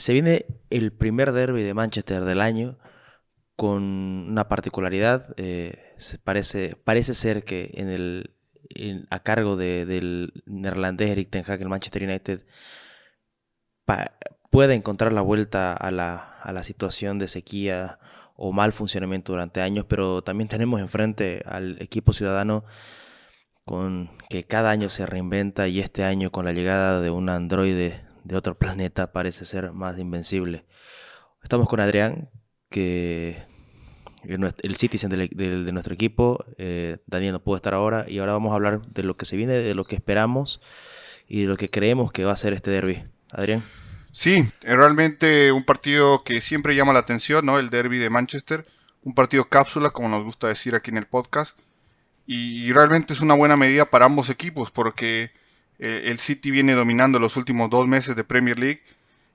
Se viene el primer derby de Manchester del año con una particularidad. Eh, parece, parece ser que en el, a cargo del neerlandés Eric Ten Hag, el Manchester United puede encontrar la vuelta a la, a la situación de sequía o mal funcionamiento durante años, pero también tenemos enfrente al equipo ciudadano con que cada año se reinventa y este año con la llegada de un androide de otro planeta parece ser más invencible. Estamos con Adrián, que el citizen de, nuestro equipo. Eh, Daniel no puede estar ahora y ahora vamos a hablar de lo que se viene, de lo que esperamos y de lo que creemos que va a ser este derby. Adrián. Sí, es realmente un partido que siempre llama la atención, ¿no? El derby de Manchester. Un partido cápsula, como nos gusta decir aquí en el podcast. Y realmente es una buena medida para ambos equipos porque eh, el City viene dominando los últimos dos meses de Premier League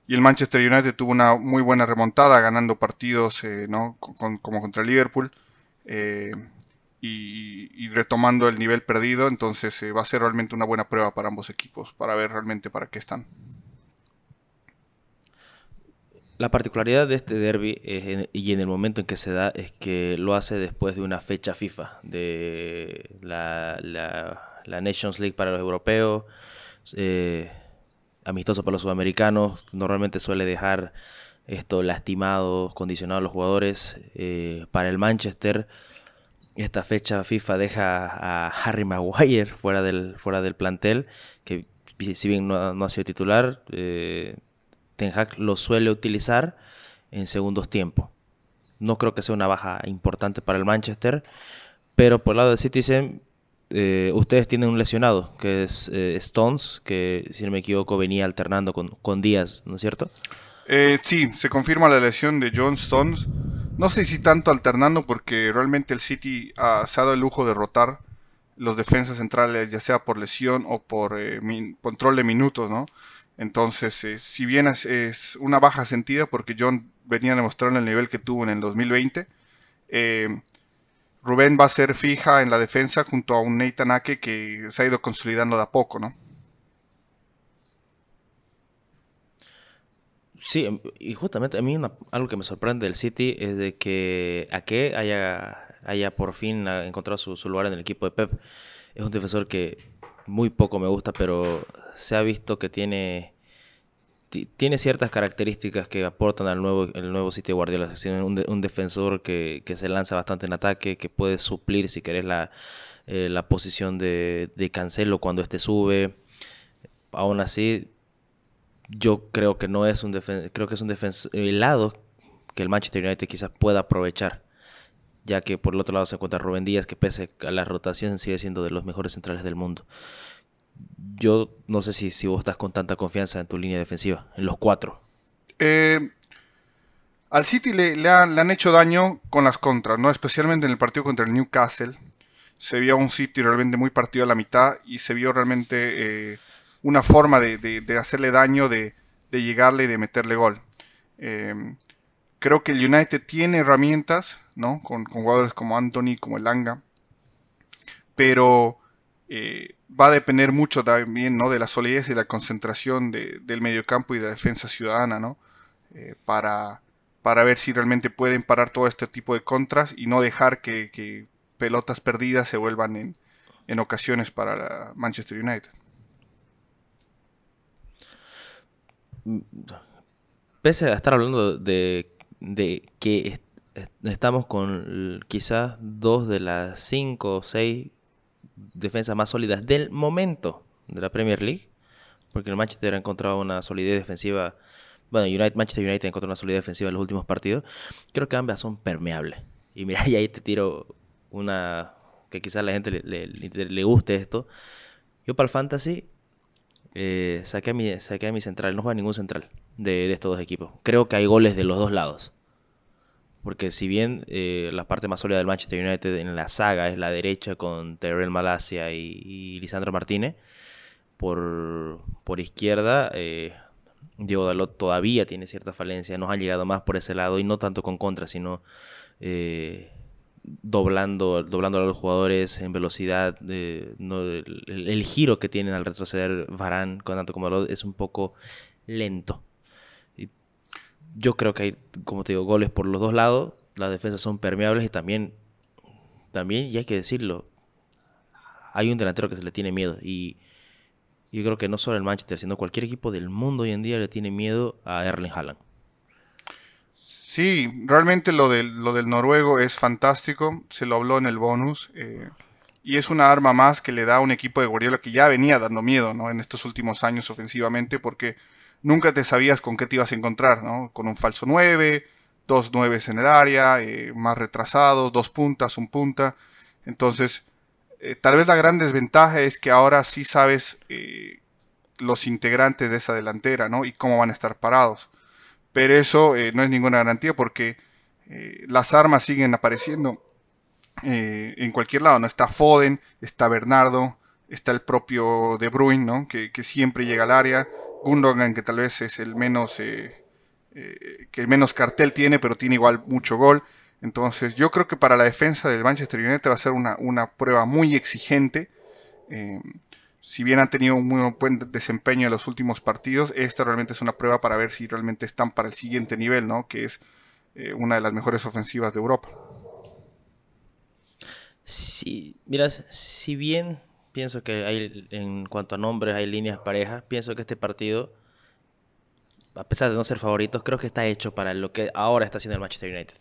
y el Manchester United tuvo una muy buena remontada ganando partidos eh, ¿no? como contra Liverpool eh, y, retomando el nivel perdido. Entonces va a ser realmente una buena prueba para ambos equipos para ver realmente para qué están. La particularidad de este derby y en el momento en que se da es que lo hace después de una fecha FIFA de la, la, Nations League para los europeos, eh, amistoso para los sudamericanos. Normalmente suele dejar esto lastimado, condicionado a los jugadores. Eh, para el Manchester, esta fecha FIFA deja a Harry Maguire fuera del, fuera del plantel, que si bien no, no ha sido titular. Eh, Ten Hag lo suele utilizar en segundos tiempos. No creo que sea una baja importante para el Manchester, pero por el lado de Citizen, eh, ustedes tienen un lesionado, que es eh, Stones, que si no me equivoco venía alternando con, con Díaz, ¿no es cierto? Eh, sí, se confirma la lesión de John Stones. No sé si tanto alternando porque realmente el City ha, se ha dado el lujo de rotar los defensas centrales, ya sea por lesión o por control de minutos, ¿no? Entonces, si bien es, una baja sentida, porque John venía demostrando el nivel que tuvo en el 2020, eh, Rubén va a ser fija en la defensa junto a un Nathan Ake que se ha ido consolidando de a poco, ¿no? Sí, y justamente a mí algo que me sorprende del City es de que Ake haya, haya por fin encontrado su, su lugar en el equipo de Pep. Es un defensor que muy poco me gusta, pero se ha visto que tiene tiene ciertas características que aportan al nuevo, el nuevo sitio de Guardiola. Un, un defensor que, se lanza bastante en ataque, que puede suplir, si querés, la, eh, la posición de, de, Cancelo cuando este sube. Aún así, yo creo que no es un creo que es un defensor lado que el Manchester United quizás pueda aprovechar ya que por el otro lado se encuentra Rubén Díaz, que pese a la rotación sigue siendo de los mejores centrales del mundo. Yo no sé si, si vos estás con tanta confianza en tu línea defensiva, en los cuatro. Eh, al City le, han, hecho daño con las contras, ¿no? especialmente en el partido contra el Newcastle. Se vio un City realmente muy partido a la mitad y se vio realmente eh, una forma de, hacerle daño, de, llegarle y de meterle gol. Eh, creo que el United tiene herramientas, ¿no? Con, jugadores como Anthony, como Elanga. Pero eh, va a depender mucho también, ¿no? De la solidez y la concentración del mediocampo y de la defensa ciudadana, ¿no? Eh, para, para ver si realmente pueden parar todo este tipo de contras y no dejar que, pelotas perdidas se vuelvan en, en ocasiones para Manchester United. Pese a estar hablando de de que estamos con quizás dos de las cinco o seis defensas más sólidas del momento de la Premier League, porque el Manchester ha encontrado una solidez defensiva, bueno, United, Manchester United ha encontrado una solidez defensiva en los últimos partidos, creo que ambas son permeables. Y mira, y ahí te tiro una que quizás a la gente le, guste esto. Yo para el Fantasy eh, saqué, a mi, saqué a mi central, no juega ningún central de, estos dos equipos. Creo que hay goles de los dos lados. Porque si bien eh, la parte más sólida del Manchester United en la saga es la derecha con Terrell Malasia y, Lisandro Martínez, por, por izquierda eh, Diego Dalot todavía tiene cierta falencia. Nos ha llegado más por ese lado y no tanto con contra, sino eh, doblando, doblando a los jugadores en velocidad. no, el, giro que tienen al retroceder Varane con tanto como Dalot es un poco lento yo creo que hay, como te digo, goles por los dos lados. Las defensas son permeables y también, también, y hay que decirlo, hay un delantero que se le tiene miedo. Y yo creo que no solo el Manchester, sino cualquier equipo del mundo hoy en día le tiene miedo a Erling Haaland. Sí, realmente lo del, lo del noruego es fantástico. Se lo habló en el bonus. Eh, y es una arma más que le da a un equipo de Guardiola que ya venía dando miedo ¿no? en estos últimos años ofensivamente porque nunca te sabías con qué te ibas a encontrar, ¿no? Con un falso 9, dos 9 en el área, eh, más retrasados, dos puntas, un punta. Entonces, eh, tal vez la gran desventaja es que ahora sí sabes eh, los integrantes de esa delantera, ¿no? Y cómo van a estar parados. Pero eso no es ninguna garantía porque las armas siguen apareciendo en cualquier lado, ¿no? Está Foden, está Bernardo, está el propio De Bruyne, ¿no? Que, que siempre llega al área. Gundogan, que tal vez es el menos, eh, eh, menos cartel tiene, pero tiene igual mucho gol. Entonces yo creo que para la defensa del Manchester United va a ser una, prueba muy exigente. Eh, si bien han tenido un muy buen desempeño en los últimos partidos, esta realmente es una prueba para ver si realmente están para el siguiente nivel, ¿no? que es una de las mejores ofensivas de Europa. Sí, mira, si bien pienso que hay, en cuanto a nombres, hay líneas parejas. Pienso que este partido, a pesar de no ser favoritos, creo que está hecho para lo que ahora está haciendo el Manchester United.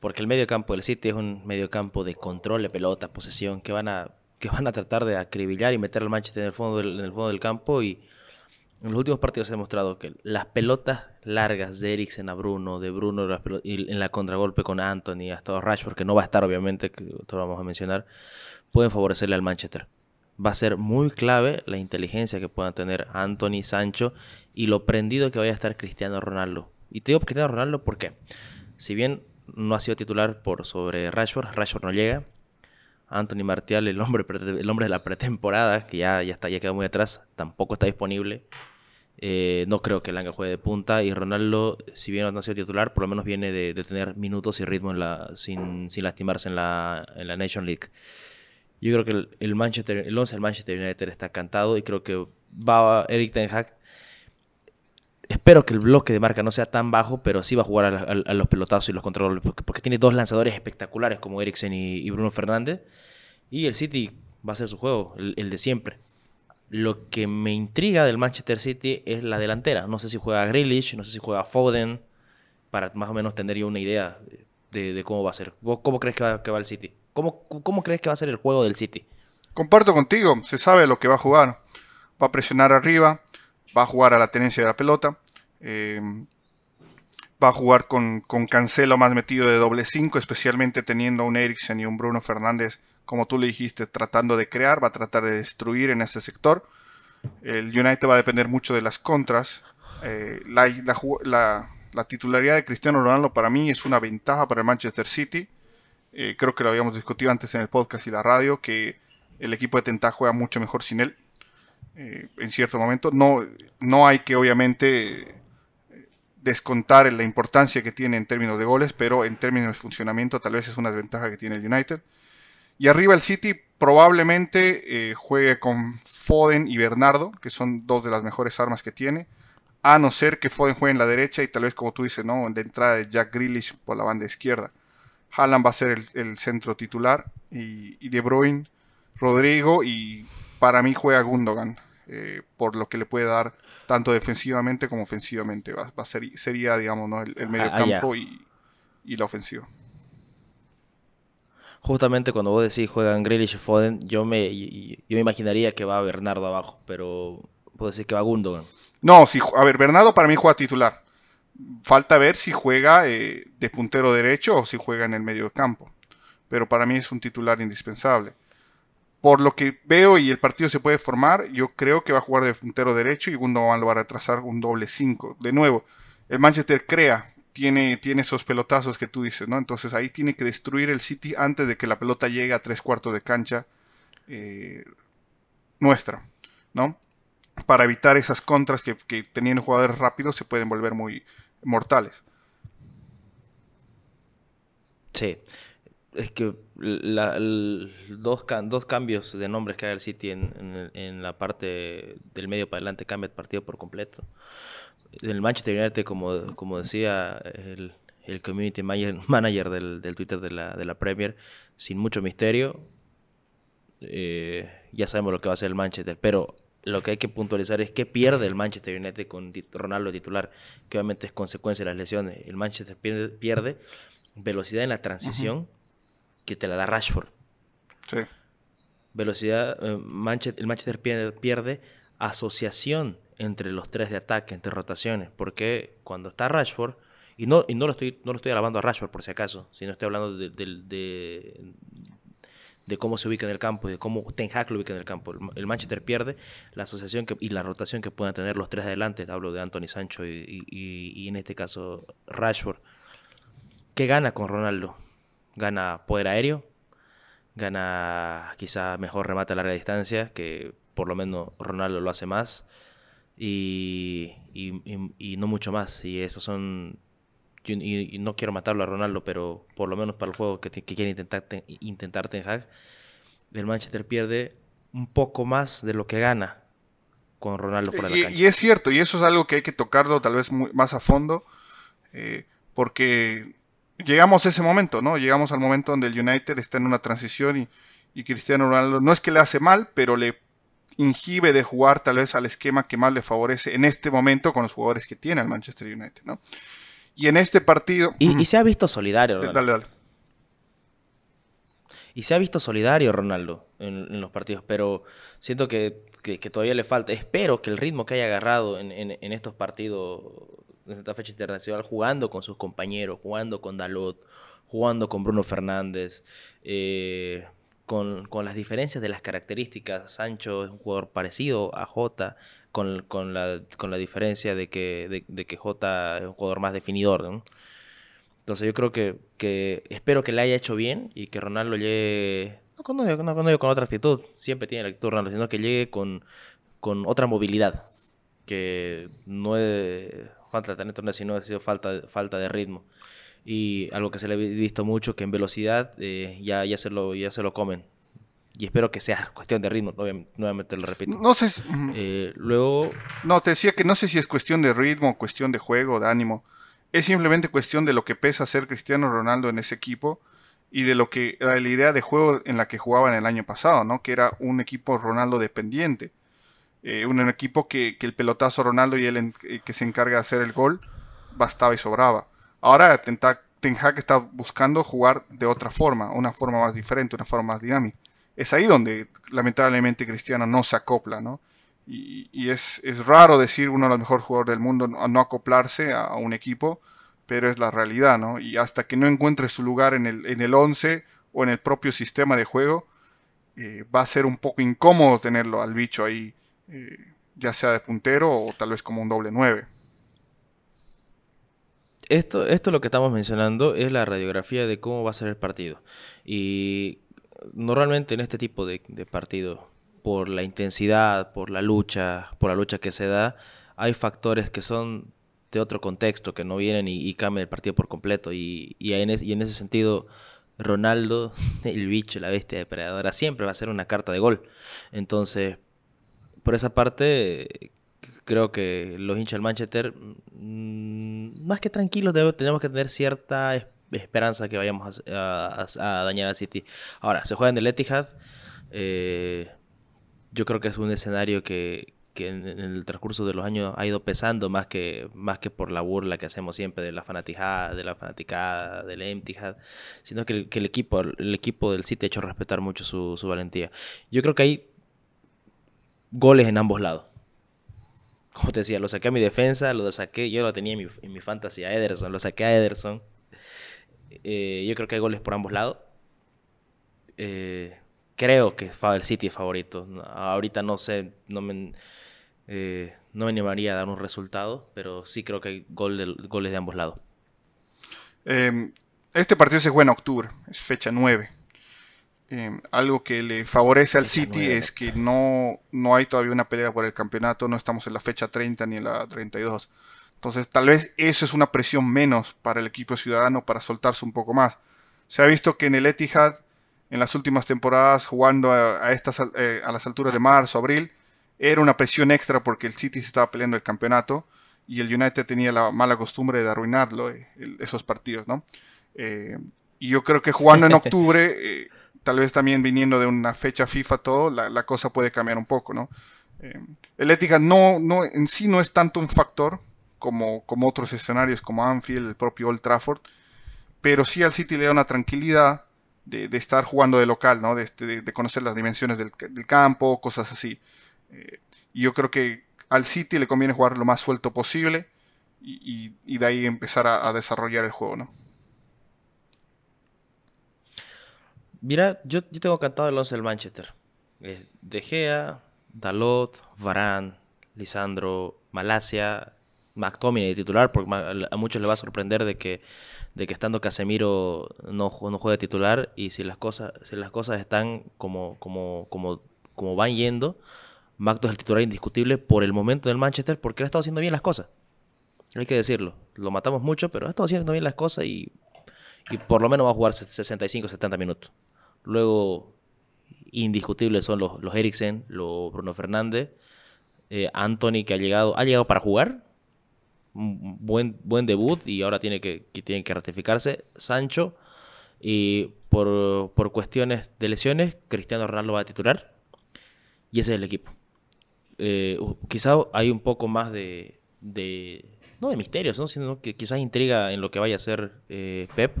Porque el medio campo del City es un medio campo de control de pelota, posesión, que van a, que van a tratar de acribillar y meter al Manchester en el fondo del, en el fondo del campo. Y en los últimos partidos se ha demostrado que las pelotas largas de Eriksen a Bruno, de Bruno en la contragolpe con Anthony, hasta Rashford, que no va a estar obviamente, que lo vamos a mencionar, pueden favorecerle al Manchester va a ser muy clave la inteligencia que puedan tener Anthony, Sancho y lo prendido que vaya a estar Cristiano Ronaldo. Y te digo Cristiano Ronaldo porque, si bien no ha sido titular por sobre Rashford, Rashford no llega. Anthony Martial, el hombre, el hombre de la pretemporada, que ya, ya, está, ya muy atrás, tampoco está disponible. Eh, no creo que Langa juegue de punta. Y Ronaldo, si bien no ha sido titular, por lo menos viene de, tener minutos y ritmo en la, sin, sin lastimarse en la, en la Nation League. Yo creo que el, Manchester, el 11 del Manchester United está cantado y creo que va Eric Ten Hag. Espero que el bloque de marca no sea tan bajo, pero sí va a jugar a, los pelotazos y los controles, porque, tiene dos lanzadores espectaculares como Eriksen y, Bruno Fernández. Y el City va a ser su juego, el, de siempre. Lo que me intriga del Manchester City es la delantera. No sé si juega Grealish, no sé si juega Foden, para más o menos tener yo una idea de, cómo va a ser. ¿Cómo crees que va el City? ¿Cómo, crees que va a ser el juego del City? Comparto contigo, se sabe lo que va a jugar. Va a presionar arriba, va a jugar a la tenencia de la pelota, eh, va a jugar con, Cancelo más metido de doble 5, especialmente teniendo a un Eriksen y un Bruno Fernández, como tú le dijiste, tratando de crear, va a tratar de destruir en ese sector. El United va a depender mucho de las contras. Eh, la titularidad de Cristiano Ronaldo para mí es una ventaja para el Manchester City eh, creo que lo habíamos discutido antes en el podcast y la radio, que el equipo de Tenta juega mucho mejor sin él. Eh, en cierto momento. No, no hay que obviamente descontar la importancia que tiene en términos de goles, pero en términos de funcionamiento tal vez es una desventaja que tiene el United. Y arriba el City probablemente eh, juegue con Foden y Bernardo, que son dos de las mejores armas que tiene. A no ser que Foden juegue en la derecha y tal vez como tú dices, ¿no? De entrada de Jack Grealish por la banda izquierda. Haaland va a ser el, centro titular y, De Bruyne, Rodrigo y para mí juega Gundogan eh, por lo que le puede dar tanto defensivamente como ofensivamente. Va, a ser, sería, digamos, el, medio ah, campo y, la ofensiva. Justamente cuando vos decís juegan Grealish y Foden, yo me, yo me imaginaría que va Bernardo abajo, pero puedo decir que va Gundogan. No, si, a ver, Bernardo para mí juega titular falta ver si juega eh, de puntero derecho o si juega en el medio campo. Pero para mí es un titular indispensable. Por lo que veo y el partido se puede formar, yo creo que va a jugar de puntero derecho y Gundogan lo va a retrasar un doble 5. De nuevo, el Manchester crea, tiene, tiene esos pelotazos que tú dices, ¿no? Entonces ahí tiene que destruir el City antes de que la pelota llegue a tres cuartos de cancha eh, nuestra, ¿no? Para evitar esas contras que, que teniendo jugadores rápidos se pueden volver muy, mortales. Sí. es que la, dos, dos cambios de nombres que haga el City en, en, la parte del medio para adelante cambia el partido por completo. El Manchester United, como, como decía el, el community manager del, del Twitter de la, de la, Premier, sin mucho misterio, eh, ya sabemos lo que va a hacer el Manchester, pero lo que hay que puntualizar es que pierde el Manchester United con Ronaldo titular, que obviamente es consecuencia de las lesiones. El Manchester pierde, velocidad en la transición que te la da Rashford. Sí. Velocidad, eh, el Manchester pierde, asociación entre los tres de ataque, entre rotaciones, porque cuando está Rashford, y no, y no, lo, estoy, no lo estoy alabando a Rashford por si acaso, sino estoy hablando de, de cómo se ubica en el campo y de cómo Ten Hag lo ubica en el campo. El Manchester pierde la asociación y la rotación que puedan tener los tres adelante. Hablo de Anthony Sancho y, y, en este caso Rashford. ¿Qué gana con Ronaldo? Gana poder aéreo, gana quizá mejor remate a larga distancia, que por lo menos Ronaldo lo hace más, y, y no mucho más. Y esos son y, no quiero matarlo a Ronaldo, pero por lo menos para el juego que, quiere intentar, intentar Ten Hag, el Manchester pierde un poco más de lo que gana con Ronaldo fuera de la cancha. Y es cierto, y eso es algo que hay que tocarlo tal vez más a fondo, eh, porque llegamos a ese momento, ¿no? Llegamos al momento donde el United está en una transición y, y Cristiano Ronaldo no es que le hace mal, pero le inhibe de jugar tal vez al esquema que más le favorece en este momento con los jugadores que tiene el Manchester United, ¿no? Y en este partido. Y, se ha visto solidario, Ronaldo. Dale, dale. Y se ha visto solidario Ronaldo en, los partidos, pero siento que, todavía le falta. Espero que el ritmo que haya agarrado en, estos partidos, en esta fecha internacional, jugando con sus compañeros, jugando con Dalot, jugando con Bruno Fernández, eh, con, con, las diferencias de las características. Sancho es un jugador parecido a Jota, con, con, la, con la diferencia de que, de, que Jota es un jugador más definidor. Entonces yo creo que, que, espero que le haya hecho bien y que Ronaldo llegue, no con, no, con otra actitud, siempre tiene la actitud Ronaldo, sino que llegue con, con otra movilidad, que no es falta de talento, sino ha sido falta, falta de ritmo. Y algo que se le ha visto mucho, que en velocidad eh, ya, ya, se lo, ya se lo comen y espero que sea cuestión de ritmo, nuevamente lo repito. No sé. Eh, luego. No, te decía que no sé si es cuestión de ritmo, cuestión de juego, de ánimo. Es simplemente cuestión de lo que pesa ser Cristiano Ronaldo en ese equipo y de lo que la idea de juego en la que jugaban el año pasado, ¿no? Que era un equipo Ronaldo dependiente. Eh, un, equipo que, el pelotazo Ronaldo y él que se encarga de hacer el gol bastaba y sobraba. Ahora Ten está buscando jugar de otra forma, una forma más diferente, una forma más dinámica es ahí donde lamentablemente Cristiano no se acopla, ¿no? Y, es, raro decir uno de los mejores jugadores del mundo no, acoplarse a, un equipo, pero es la realidad, ¿no? Y hasta que no encuentre su lugar en el, en el 11 o en el propio sistema de juego, eh, va a ser un poco incómodo tenerlo al bicho ahí, eh, ya sea de puntero o tal vez como un doble 9. Esto, esto lo que estamos mencionando es la radiografía de cómo va a ser el partido. Y normalmente en este tipo de, partidos, por la intensidad, por la lucha, por la lucha que se da, hay factores que son de otro contexto, que no vienen y, cambian el partido por completo. Y, en ese sentido, Ronaldo, el bicho, la bestia depredadora, siempre va a ser una carta de gol. Entonces, por esa parte, creo que los hinchas del Manchester, mm, más que tranquilos, tenemos que tener cierta esperanza que vayamos a, dañar al City. Ahora, se juega en el Etihad. Eh, yo creo que es un escenario que, en, el transcurso de los años ha ido pesando más que, más que por la burla que hacemos siempre de la fanaticada, de la fanaticada, del Etihad, sino que el, equipo, el equipo del City ha hecho respetar mucho su, valentía. Yo creo que hay goles en ambos lados como te decía, lo saqué a mi defensa, lo saqué, yo lo tenía en mi, en mi fantasy a Ederson, lo saqué a Ederson. Eh, yo creo que hay goles por ambos lados. Eh, creo que el City es favorito. Ahorita no sé, no me, eh, no me animaría a dar un resultado, pero sí creo que hay goles de ambos lados. Em, este partido se juega en octubre, es fecha 9. Em, algo que le favorece al City es que no, no hay todavía una pelea por el campeonato, no estamos en la fecha 30 ni en la 32. Entonces tal vez eso es una presión menos para el equipo ciudadano para soltarse un poco más. Se ha visto que en el Etihad, en las últimas temporadas, jugando a, estas, eh, a las alturas de marzo, abril, era una presión extra porque el City se estaba peleando el campeonato y el United tenía la mala costumbre de arruinarlo, eh, esos partidos, ¿no? Eh, y yo creo que jugando en octubre, tal vez también viniendo de una fecha FIFA todo, la, cosa puede cambiar un poco, ¿no? el Etihad no, no, en sí no es tanto un factor como, como otros escenarios como Anfield, el propio Old Trafford, pero sí al City le da una tranquilidad de, estar jugando de local, ¿no? de, conocer las dimensiones del, campo, cosas así. Eh, y yo creo que al City le conviene jugar lo más suelto posible y, de ahí empezar a, desarrollar el juego. ¿no? Mira, yo, yo tengo cantado el 11 del Manchester. Eh, de Gea, Dalot, Varane, Lisandro, Malasia, McTominay titular, porque a muchos les va a sorprender de que, de que estando Casemiro no, no juegue titular y si las cosas, si las cosas están como, como, como, como van yendo, Macto es el titular indiscutible por el momento del Manchester porque él ha estado haciendo bien las cosas. Hay que decirlo. Lo matamos mucho, pero ha estado haciendo bien las cosas y, y por lo menos va a jugar 65 70 minutos. Luego, indiscutibles son los, los Eriksen, los Bruno Fernández, eh, Anthony que ha llegado, ha llegado para jugar, buen, buen debut y ahora tiene que, que que ratificarse. Sancho, y por, por, cuestiones de lesiones, Cristiano Ronaldo va a titular. Y ese es el equipo. Eh, quizá hay un poco más de, de, no de misterios, ¿no? sino que quizás intriga en lo que vaya a hacer eh, Pep,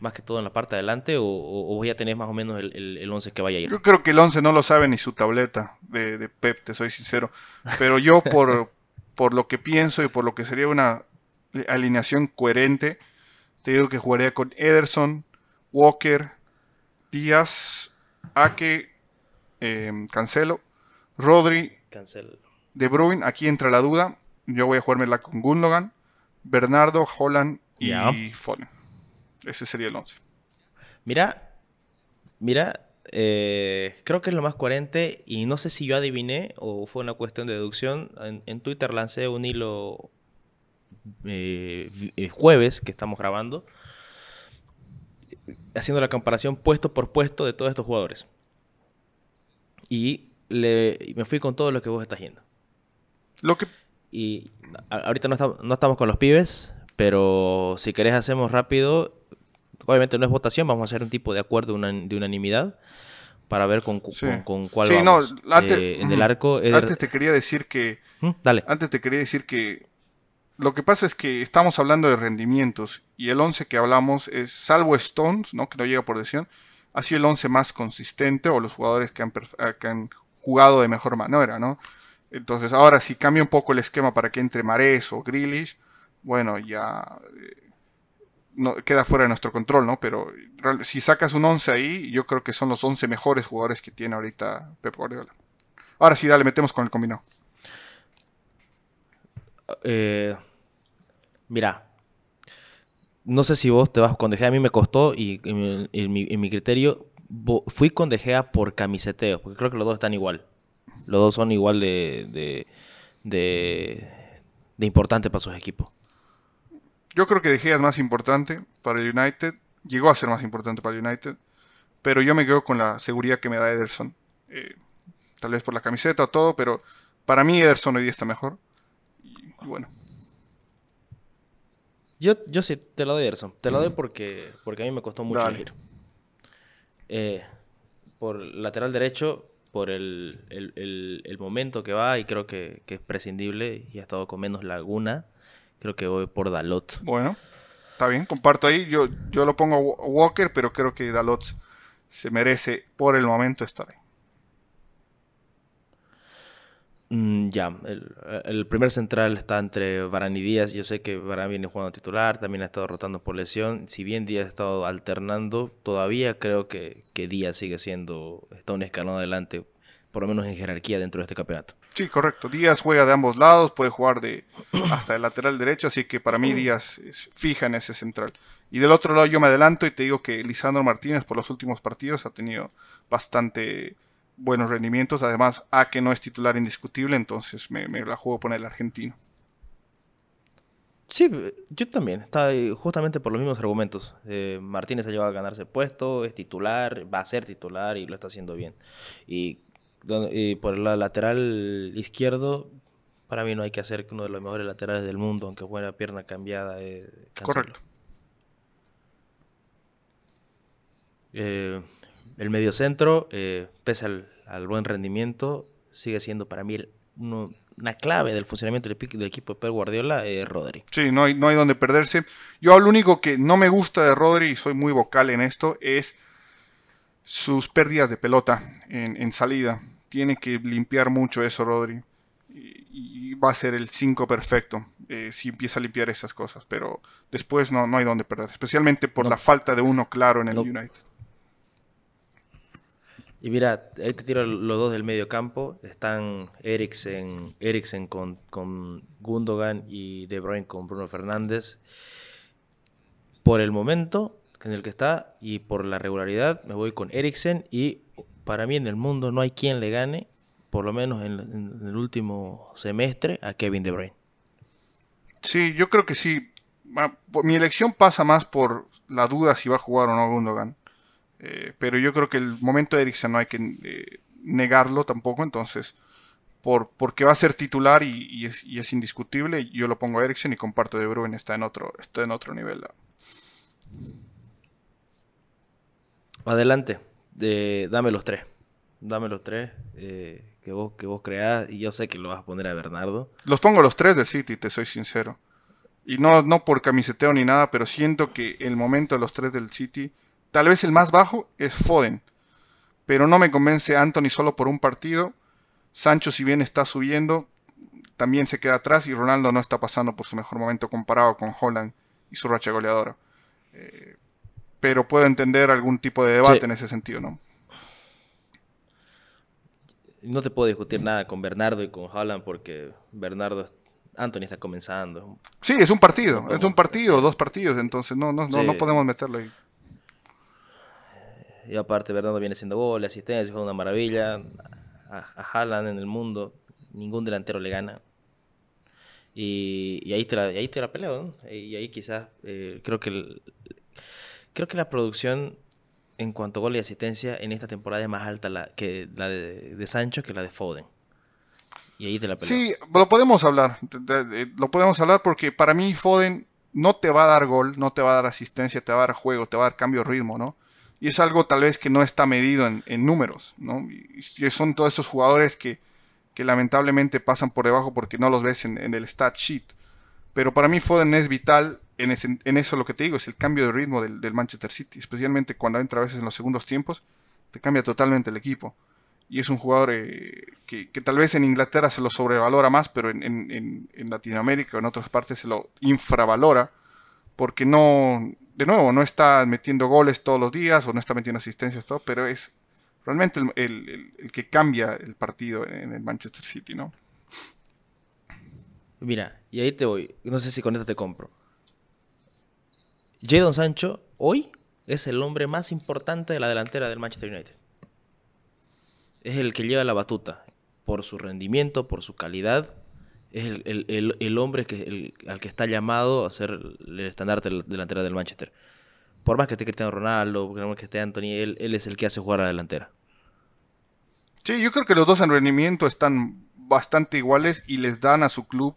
más que todo en la parte de adelante, o, o, ya tenés más o menos el, el, 11 que vaya a ir. Yo creo que el 11 no lo sabe ni su tableta de, de Pep, te soy sincero. Pero yo por, por lo que pienso y por lo que sería una alineación coherente, te digo que jugaría con Ederson, Walker, Díaz, Ake, eh, Cancelo, Rodri, Cancelo. De Bruyne. Aquí entra la duda. Yo voy a jugármela con Gundogan, Bernardo, Holland y Foden. Ese sería el 11. Mira, mira, eh, creo que es lo más coherente y no sé si yo adiviné o fue una cuestión de deducción. En, Twitter lancé un hilo eh, jueves que estamos grabando haciendo la comparación puesto por puesto de todos estos jugadores. Y me fui con todo lo que vos estás yendo. Lo que... Y ahorita no, no estamos con los pibes, pero si querés hacemos rápido obviamente no es votación, vamos a hacer un tipo de acuerdo de unanimidad para ver con, con, cuál sí, vamos. No, antes, eh, en el arco. Antes te quería decir que. ¿Mm? Dale. Antes te quería decir que. Lo que pasa es que estamos hablando de rendimientos y el 11 que hablamos es, salvo Stones, ¿no? que no llega por decisión, ha sido el 11 más consistente o los jugadores que han, eh, que han jugado de mejor manera. ¿no? Entonces, ahora si cambia un poco el esquema para que entre Mares o Grealish, bueno, ya eh, no, queda fuera de nuestro control, ¿no? Pero si sacas un 11 ahí, yo creo que son los 11 mejores jugadores que tiene ahorita Pep Guardiola. Ahora sí, dale, metemos con el combinado. Eh, mira, no sé si vos te vas con De Gea, a mí me costó y en mi, criterio fui con De Gea por camiseteo, porque creo que los dos están igual. Los dos son igual de, de, de, importantes para sus equipos. Yo creo que De Gea es más importante para el United. Llegó a ser más importante para el United. Pero yo me quedo con la seguridad que me da Ederson. Eh, tal vez por la camiseta o todo, pero para mí Ederson hoy día está mejor. Y, bueno. Yo, yo sí, te lo doy Ederson. Te lo doy porque, porque a mí me costó mucho elegir. Eh, por lateral derecho, por el, momento que va, y creo que, que, es prescindible y ha estado con menos laguna. Creo que voy por Dalot. Bueno, está bien, comparto ahí. Yo, yo lo pongo a Walker, pero creo que Dalot se merece por el momento estar ahí. Mm, ya, el, primer central está entre Varane y Díaz. Yo sé que Varane viene jugando titular, también ha estado rotando por lesión. Si bien Díaz ha estado alternando, todavía creo que, que Díaz sigue siendo, está un escalón adelante por lo menos en jerarquía dentro de este campeonato. Sí, correcto. Díaz juega de ambos lados, puede jugar de hasta el lateral derecho, así que para mí Díaz es fija en ese central. Y del otro lado yo me adelanto y te digo que Lisandro Martínez por los últimos partidos ha tenido bastante buenos rendimientos. Además, A que no es titular indiscutible, entonces me, la juego con el argentino. Sí, yo también. Está justamente por los mismos argumentos. Eh, Martínez ha llegado a ganarse el puesto, es titular, va a ser titular y lo está haciendo bien. Y, por el lateral izquierdo, para mí no hay que hacer que uno de los mejores laterales del mundo, aunque fuera pierna cambiada. Eh, Correcto. Eh, el mediocentro, eh, pese al, buen rendimiento, sigue siendo para mí una clave del funcionamiento del, equipo de Pep Guardiola, es Rodri. Sí, no hay, no hay donde perderse. Yo lo único que no me gusta de Rodri, y soy muy vocal en esto, es sus pérdidas de pelota en, salida. Tiene que limpiar mucho eso, Rodri. Y, va a ser el 5 perfecto eh, si empieza a limpiar esas cosas. Pero después no, no hay donde perder. Especialmente por la falta de uno claro en el United. Y mira, ahí te tiro los dos del medio campo. Están Eriksen, Eriksen con, con Gundogan y De Bruyne con Bruno Fernández. Por el momento en el que está y por la regularidad, me voy con Eriksen. Y para mí en el mundo no hay quien le gane, por lo menos en, en el último semestre, a Kevin De Bruyne. Sí, yo creo que sí. Mi elección pasa más por la duda si va a jugar o no Gundogan. Eh, pero yo creo que el momento de Eriksen no hay que eh, negarlo tampoco, entonces, por, porque va a ser titular y, es, indiscutible, yo lo pongo a Eriksen y comparto de Bruyne, está en otro, está en otro nivel. Adelante, dame los tres. Dame los tres eh, que, vos, que vos creás y yo sé que lo vas a poner a Bernardo. Los pongo los tres del City, te soy sincero. Y no, no por camiseteo ni nada, pero siento que el momento de los tres del City Tal vez el más bajo es Foden, pero no me convence Anthony solo por un partido. Sancho, si bien está subiendo, también se queda atrás y Ronaldo no está pasando por su mejor momento comparado con Holland y su racha goleadora. Eh, pero puedo entender algún tipo de debate en ese sentido, ¿no? No te puedo discutir nada con Bernardo y con Holland porque Bernardo, Anthony está comenzando. Sí, es un partido, es un partido, dos partidos, entonces no, no, no podemos meterlo ahí. Y aparte, Bernardo viene siendo gol, asistencia, es una maravilla. A, Haaland en el mundo, ningún delantero le gana. Y, ahí, te la, ahí te la peleo, Y ahí quizás eh, creo que creo que la producción en cuanto a gol y asistencia en esta temporada es más alta que la de, Sancho que la de Foden. Y ahí te la. Sí, lo podemos hablar. Lo podemos hablar porque para mí Foden no te va a dar gol, no te va a dar asistencia, te va a dar juego, te va a dar cambio de ritmo, ¿no? Y es algo tal vez que no está medido en, números, ¿no? Y son todos esos jugadores que, lamentablemente pasan por debajo porque no los ves en, el stat sheet. Pero para mí Foden es vital en, eso lo que te digo, es el cambio de ritmo del, Manchester City, especialmente cuando entra a veces en los segundos tiempos, te cambia totalmente el equipo. Y es un jugador eh, que, tal vez en Inglaterra se lo sobrevalora más, pero en, Latinoamérica o en otras partes se lo infravalora porque no, de nuevo, no está metiendo goles todos los días o no está metiendo asistencias, todo, pero es realmente el, que cambia el partido en el Manchester City, ¿no? Mira, y ahí te voy. No sé si con esto te compro. Jadon Sancho hoy es el hombre más importante de la delantera del Manchester United. Es el que lleva la batuta por su rendimiento, por su calidad es el, hombre que, al que está llamado a ser el estandarte delantera del Manchester. Por más que esté Cristiano Ronaldo, por más que esté Anthony, él, es el que hace jugar a la delantera. Sí, yo creo que los dos en rendimiento están bastante iguales y les dan a su club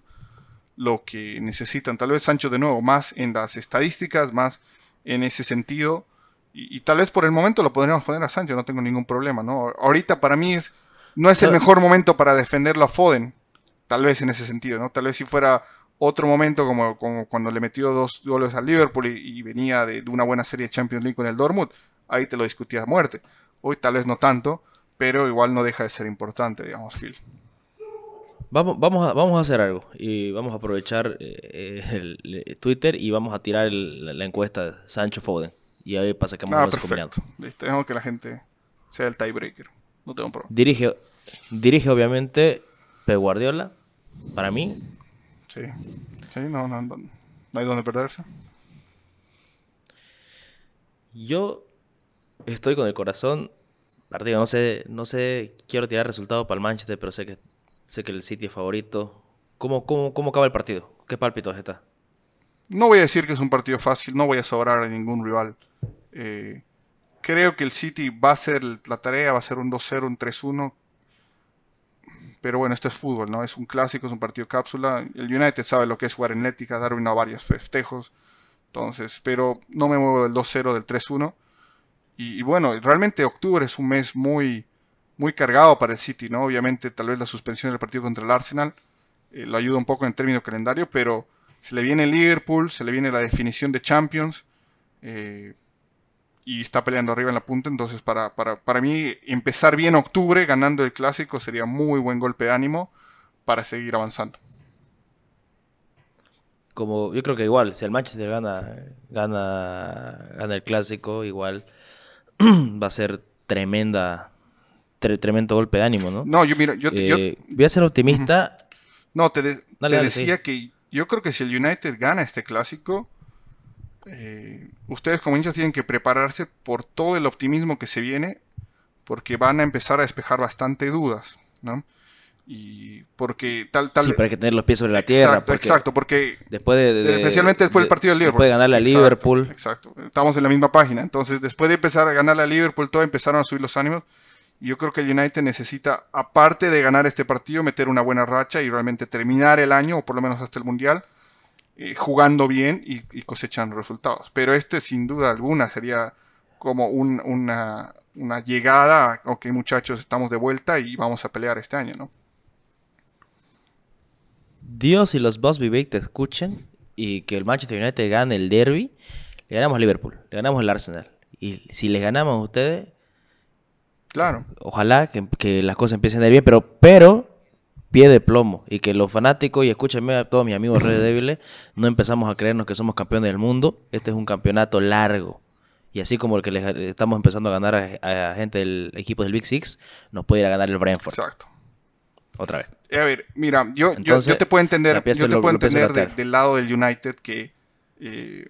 lo que necesitan. Tal vez Sancho de nuevo, más en las estadísticas, más en ese sentido. Y, tal vez por el momento lo podríamos poner a Sancho, no tengo ningún problema. ¿no? Ahorita para mí es, no es el mejor momento para defenderlo a Foden. Tal vez en ese sentido, ¿no? Tal vez si fuera otro momento como, como cuando le metió dos goles al Liverpool y, venía de, una buena serie de Champions League con el Dortmund, ahí te lo discutía a muerte. Hoy tal vez no tanto, pero igual no deja de ser importante, digamos, Phil. Vamos, vamos, a, vamos a hacer algo y vamos a aprovechar eh, el, Twitter y vamos a tirar la encuesta de Sancho Foden. Y ahí pasa que vamos ah, perfecto. Listo, que la gente sea el tiebreaker. No tengo problema. Dirige, dirige obviamente Pep Guardiola para mí. Sí, sí, no, no, hay donde perderse. Yo estoy con el corazón partido. No sé, no sé, quiero tirar resultado para el Manchester, pero sé que sé que el City es favorito. ¿Cómo, cómo, cómo acaba el partido? ¿Qué pálpitos está? no voy a decir que es un partido fácil, no voy a sobrar a ningún rival. Eh, creo que el City va a ser la tarea, va a ser un 2-0, un 3-1. Pero bueno, esto es fútbol, ¿no? Es un clásico, es un partido cápsula. El United sabe lo que es jugar en Lética, Darwin a varios festejos. Entonces, pero no me muevo del 2-0, del 3-1. Y, bueno, realmente octubre es un mes muy, muy cargado para el City, ¿no? Obviamente, tal vez la suspensión del partido contra el Arsenal eh, lo ayuda un poco en términos calendario, pero se le viene Liverpool, se le viene la definición de Champions. Eh, y está peleando arriba en la punta. Entonces, para, para, para, mí, empezar bien octubre ganando el clásico sería muy buen golpe de ánimo para seguir avanzando como yo creo que igual, si el Manchester gana, gana, gana el clásico, igual va a ser tremenda, tremendo golpe de ánimo, ¿no? No, yo mira, yo, eh, voy a ser optimista. No, te, decía que yo creo que si el United gana este clásico, eh, ustedes como hinchas tienen que prepararse por todo el optimismo que se viene, porque van a empezar a despejar bastante dudas, ¿no? y porque tal tal sí, pero hay que tener los pies sobre la tierra exacto exacto porque después de, especialmente después del partido del Liverpool. después de ganarle a Liverpool. exacto. Estamos en la misma página. Entonces después de empezar a ganarle a Liverpool todo empezaron a subir los ánimos yo creo que el United necesita aparte de ganar este partido meter una buena racha y realmente terminar el año o por lo menos hasta el mundial eh, jugando bien y, cosechando resultados pero este sin duda alguna sería como una, llegada ok muchachos estamos de vuelta y vamos a pelear este año no Dios y los Boss Vivek te escuchen y que el Manchester United gane el derby, le ganamos a Liverpool, le ganamos al Arsenal. Y si les ganamos a ustedes, claro. ojalá que, las cosas empiecen a ir bien, pero, pero pie de plomo y que los fanáticos, y escúchenme a todos mis amigos Red débiles, no empezamos a creernos que somos campeones del mundo. Este es un campeonato largo. Y así como el que le estamos empezando a ganar a, a gente del equipo del Big Six, nos puede ir a ganar el Brentford. Exacto otra vez. A ver, mira, yo, yo, te puedo entender, yo te puedo entender del lado del United que eh,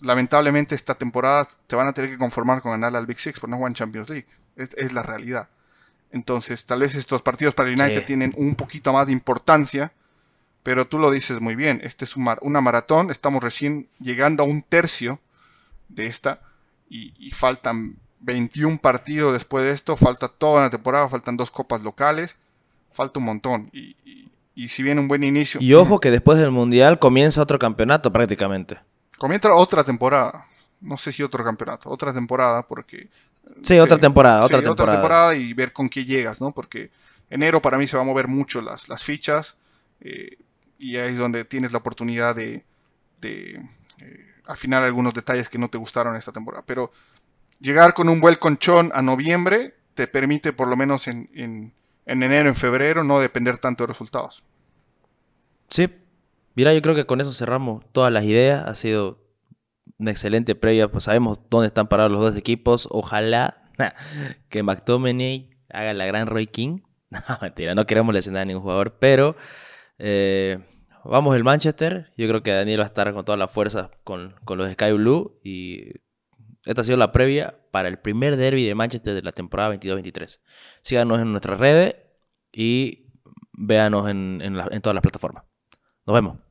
lamentablemente esta temporada te van a tener que conformar con ganar al Big Six por no jugar en Champions League. Es, la realidad. Entonces, tal vez estos partidos para el United tienen un poquito más de importancia, pero tú lo dices muy bien. Este es una maratón, estamos recién llegando a un tercio de esta y, y faltan 21 partidos después de esto, falta toda la temporada, faltan dos copas locales falta un montón. Y, si viene un buen inicio. Y ojo que después del Mundial comienza otro campeonato prácticamente. Comienza otra temporada. No sé si otro campeonato, otra temporada, porque. Sí, otra temporada, otra temporada. Otra temporada y ver con qué llegas, ¿no? Porque enero para mí se va a mover mucho las, las fichas. Eh, y ahí es donde tienes la oportunidad de, de eh, afinar algunos detalles que no te gustaron esta temporada. Pero llegar con un buen conchón a noviembre te permite, por lo menos en, en enero, en febrero, no depender tanto de resultados. Sí, mira, yo creo que con eso cerramos todas las ideas. Ha sido una excelente previa, pues sabemos dónde están parados los dos equipos. Ojalá que McTominay haga la gran Roy King. No, mentira, no queremos lesionar a ningún jugador, pero eh, vamos el Manchester. Yo creo que Daniel va a estar con toda la fuerza con, con los Sky Blue y esta ha sido la previa para el primer derby de Manchester de la temporada 22-23. Síganos en nuestras redes y véanos en, en todas las plataformas. Nos vemos.